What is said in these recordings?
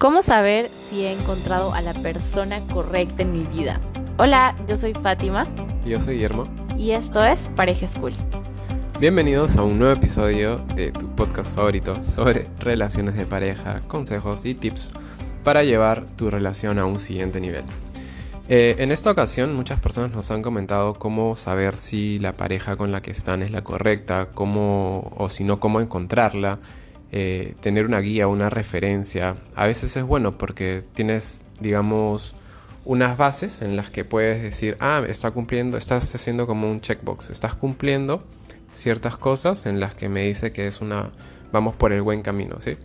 ¿Cómo saber si he encontrado a la persona correcta en mi vida? Hola, yo soy Fátima. Y yo soy Guillermo. Y esto es Pareja School. Bienvenidos a un nuevo episodio de tu podcast favorito sobre relaciones de pareja, consejos y tips para llevar tu relación a un siguiente nivel. Eh, en esta ocasión muchas personas nos han comentado cómo saber si la pareja con la que están es la correcta, cómo o si no, cómo encontrarla, eh, tener una guía, una referencia, a veces es bueno porque tienes, digamos, unas bases en las que puedes decir, ah, está cumpliendo, estás haciendo como un checkbox, estás cumpliendo ciertas cosas en las que me dice que es una, vamos por el buen camino, ¿sí?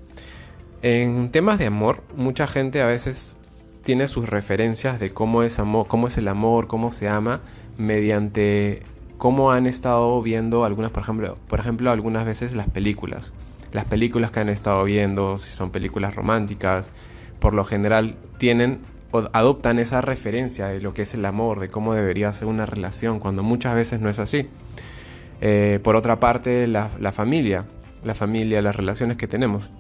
En temas de amor, mucha gente a veces tiene sus referencias de cómo es amor, cómo es el amor, cómo se ama, mediante cómo han estado viendo algunas, por ejemplo, por ejemplo, algunas veces las películas las películas que han estado viendo, si son películas románticas, por lo general tienen o adoptan esa referencia de lo que es el amor, de cómo debería ser una relación, cuando muchas veces no es así. Eh, por otra parte, la, la familia, la familia, las relaciones que tenemos,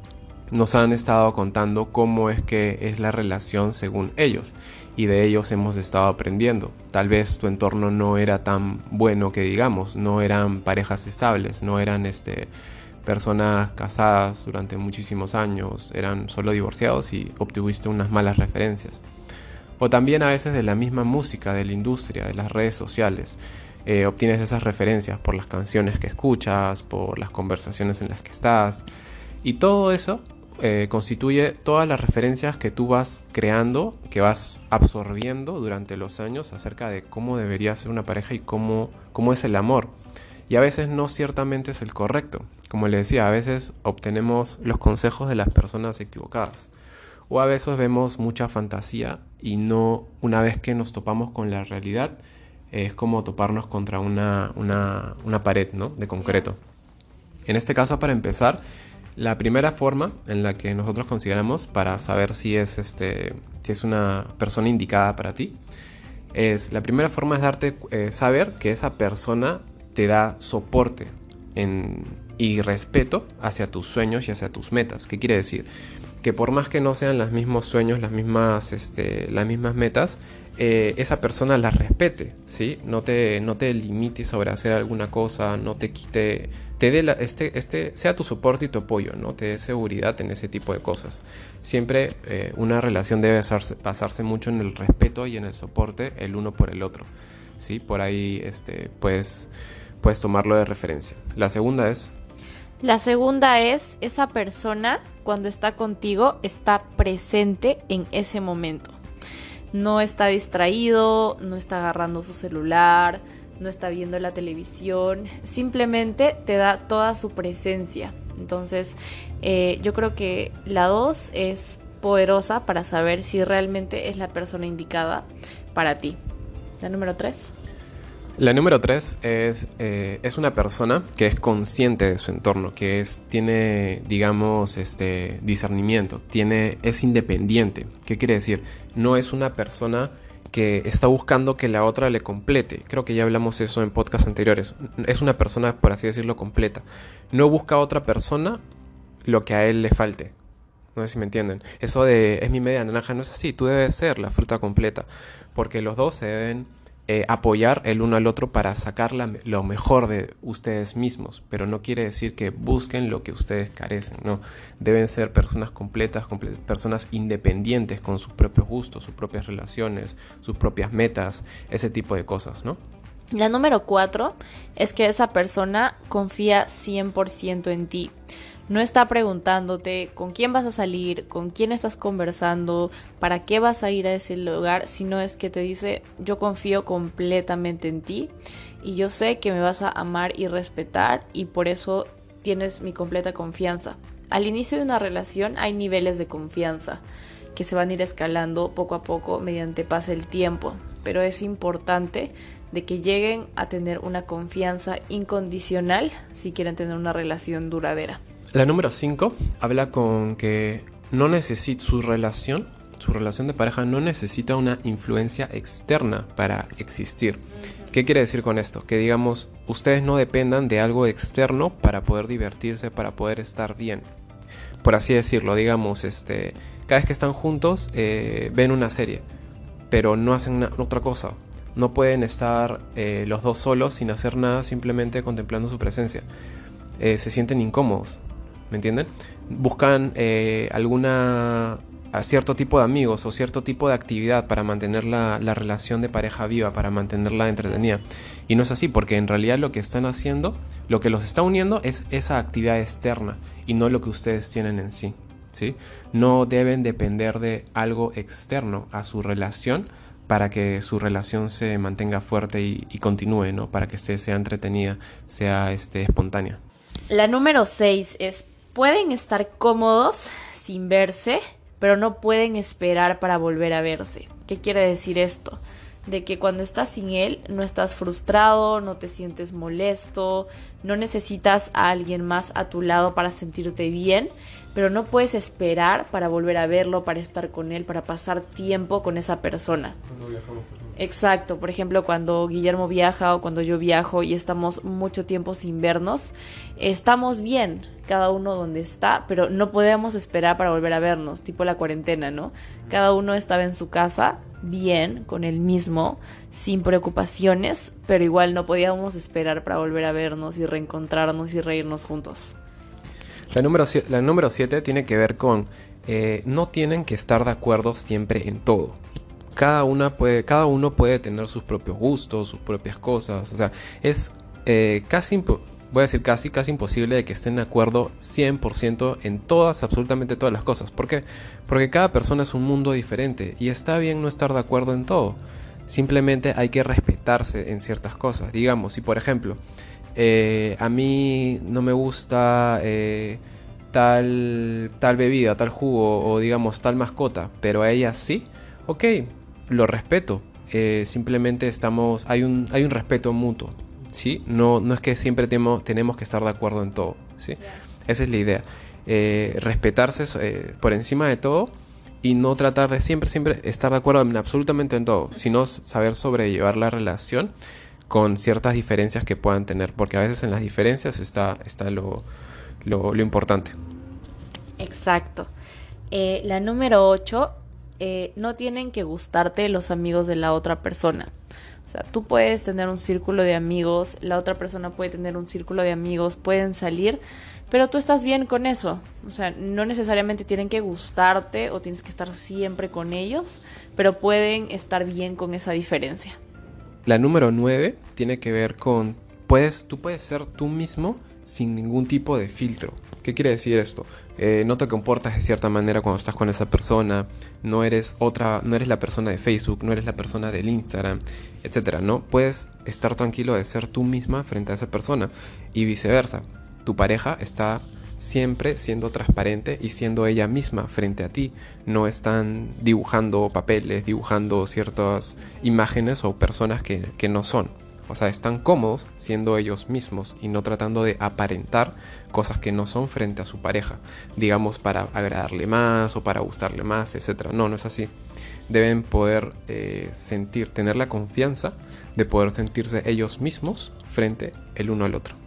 nos han estado contando cómo es que es la relación según ellos y de ellos hemos estado aprendiendo. Tal vez tu entorno no era tan bueno que digamos, no eran parejas estables, no eran este personas casadas durante muchísimos años, eran solo divorciados y obtuviste unas malas referencias. O también a veces de la misma música, de la industria, de las redes sociales. Eh, obtienes esas referencias por las canciones que escuchas, por las conversaciones en las que estás. Y todo eso eh, constituye todas las referencias que tú vas creando, que vas absorbiendo durante los años acerca de cómo debería ser una pareja y cómo, cómo es el amor y a veces no ciertamente es el correcto. Como le decía, a veces obtenemos los consejos de las personas equivocadas. O a veces vemos mucha fantasía y no una vez que nos topamos con la realidad es como toparnos contra una, una, pared ¿no? de concreto. En este caso, para empezar, la primera forma en la que nosotros consideramos para saber si es, este, si es una persona indicada para ti es la primera forma es darte eh, saber que esa persona te da soporte y respeto hacia tus sueños y hacia tus metas. ¿Qué quiere decir? Que por más que no sean los mismos sueños, las mismas, este, las mismas metas, eh, esa persona las respete, ¿sí? No te, no te limite sobre hacer alguna cosa, no te quite, te dé este, este, sea tu soporte y tu apoyo, ¿no? Te dé seguridad en ese tipo de cosas. Siempre eh, una relación debe basarse, mucho en el respeto y en el soporte el uno por el otro, ¿sí? Por ahí, este, pues puedes tomarlo de referencia. La segunda es... La segunda es esa persona cuando está contigo está presente en ese momento. No está distraído, no está agarrando su celular, no está viendo la televisión, simplemente te da toda su presencia. Entonces, eh, yo creo que la dos es poderosa para saber si realmente es la persona indicada para ti. La número tres. La número tres es, eh, es una persona que es consciente de su entorno, que es, tiene, digamos, este discernimiento, tiene, es independiente. ¿Qué quiere decir? No es una persona que está buscando que la otra le complete. Creo que ya hablamos eso en podcasts anteriores. Es una persona, por así decirlo, completa. No busca a otra persona lo que a él le falte. No sé si me entienden. Eso de es mi media naranja no es así. Tú debes ser la fruta completa. Porque los dos se deben eh, apoyar el uno al otro para sacar lo mejor de ustedes mismos, pero no quiere decir que busquen lo que ustedes carecen, no, deben ser personas completas, personas independientes con sus propios gustos, sus propias relaciones, sus propias metas, ese tipo de cosas, ¿no? La número cuatro es que esa persona confía 100% en ti no está preguntándote con quién vas a salir, con quién estás conversando, para qué vas a ir a ese lugar, sino es que te dice yo confío completamente en ti y yo sé que me vas a amar y respetar y por eso tienes mi completa confianza. Al inicio de una relación hay niveles de confianza que se van a ir escalando poco a poco mediante pase el tiempo, pero es importante de que lleguen a tener una confianza incondicional si quieren tener una relación duradera. La número 5 habla con que no necesita su relación, su relación de pareja no necesita una influencia externa para existir. ¿Qué quiere decir con esto? Que digamos, ustedes no dependan de algo externo para poder divertirse, para poder estar bien. por así decirlo, digamos, este, cada vez que están juntos eh, ven una serie, pero no hacen otra cosa. No pueden estar eh, los dos solos sin hacer nada, simplemente contemplando su presencia. Eh, se sienten incómodos, ¿me entienden? Buscan alguna a cierto tipo de amigos o cierto tipo de actividad para mantener la, la, relación de pareja viva, para mantenerla entretenida. Y no es así, porque en realidad lo que están haciendo, lo que los está uniendo es esa actividad externa y no lo que ustedes tienen en sí. ¿sí? No deben depender de algo externo a su relación para que su relación se mantenga fuerte y, continúe, ¿no? Para que esté, sea entretenida, sea este, espontánea. La número 6 es, pueden estar cómodos sin verse, pero no pueden esperar para volver a verse. ¿Qué quiere decir esto? De que cuando estás sin él no estás frustrado, no te sientes molesto, no necesitas a alguien más a tu lado para sentirte bien, pero no puedes esperar para volver a verlo, para estar con él, para pasar tiempo con esa persona. Exacto, por ejemplo, cuando Guillermo viaja o cuando yo viajo y estamos mucho tiempo sin vernos, estamos bien, cada uno donde está, pero no podemos esperar para volver a vernos, tipo la cuarentena, ¿no? Cada uno estaba en su casa, bien, con el mismo, sin preocupaciones, pero igual no podíamos esperar para volver a vernos y reencontrarnos y reírnos juntos. La número 7 tiene que ver con eh, no tienen que estar de acuerdo siempre en todo cada, una cada uno puede tener sus propios gustos, sus propias cosas. O sea, es eh, casi, voy a decir casi, casi imposible de que estén de acuerdo 100% en todas, absolutamente todas las cosas. ¿Por qué? Porque cada persona es un mundo diferente y está bien no estar de acuerdo en todo. Simplemente hay que respetarse en ciertas cosas. Digamos, si por ejemplo, eh, a mí no me gusta... Eh, tal, tal bebida, tal jugo o digamos tal mascota, pero a ella sí, ok, lo respeto. Eh, simplemente estamos, hay un, hay un respeto mutuo, ¿sí? No, no es que siempre tenemos, tenemos que estar de acuerdo en todo, ¿sí? Esa es la idea. Respetarse por encima de todo y no tratar de siempre, siempre estar de acuerdo en absolutamente en todo, sino saber sobrellevar la relación con ciertas diferencias que puedan tener, porque a veces en las diferencias está, está lo, lo, importante. Exacto. la número 8 eh, no tienen que gustarte los amigos de la otra persona. O sea, tú puedes tener un círculo de amigos, la otra persona puede tener un círculo de amigos, pueden salir, pero tú estás bien con eso. O sea, no necesariamente tienen que gustarte o tienes que estar siempre con ellos, pero pueden estar bien con esa diferencia. La número 9 tiene que ver con, puedes, tú puedes ser tú mismo sin ningún tipo de filtro. ¿Qué quiere decir esto? Eh, no te comportas de cierta manera cuando estás con esa persona, no eres otra, no eres la persona de Facebook, no eres la persona del Instagram, etcétera, ¿no? Puedes estar tranquilo de ser tú misma frente a esa persona y viceversa. Tu pareja está siempre siendo transparente y siendo ella misma frente a ti. No están dibujando papeles, dibujando ciertas imágenes o personas que, que no son. O sea, están cómodos siendo ellos mismos y no tratando de aparentar cosas que no son frente a su pareja, digamos para agradarle más o para gustarle más, etc. No, no es así. Deben poder eh, sentir, tener la confianza de poder sentirse ellos mismos frente el uno al otro.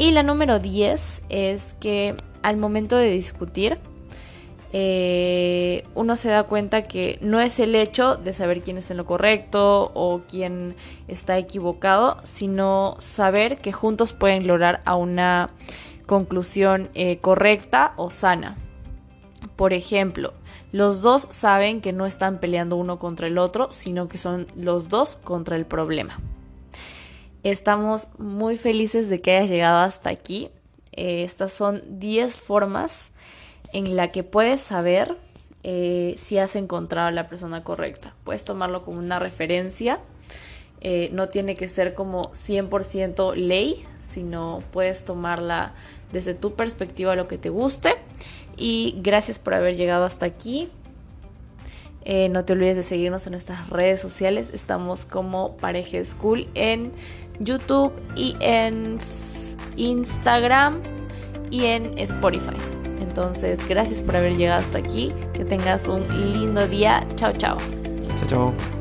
Y la número 10 es que al momento de discutir, eh, uno se da cuenta que no es el hecho de saber quién es en lo correcto o quién está equivocado, sino saber que juntos pueden lograr a una conclusión eh, correcta o sana. Por ejemplo, los dos saben que no están peleando uno contra el otro, sino que son los dos contra el problema. Estamos muy felices de que hayas llegado hasta aquí. Eh, estas son 10 formas en la que puedes saber eh, si has encontrado a la persona correcta. Puedes tomarlo como una referencia. Eh, no tiene que ser como 100% ley, sino puedes tomarla desde tu perspectiva lo que te guste. Y gracias por haber llegado hasta aquí. No te olvides de seguirnos en nuestras redes sociales. Estamos como Pareja School en YouTube y en Instagram y en Spotify. Entonces, gracias por haber llegado hasta aquí. Que tengas un lindo día. Chao, chao. Chao, chao.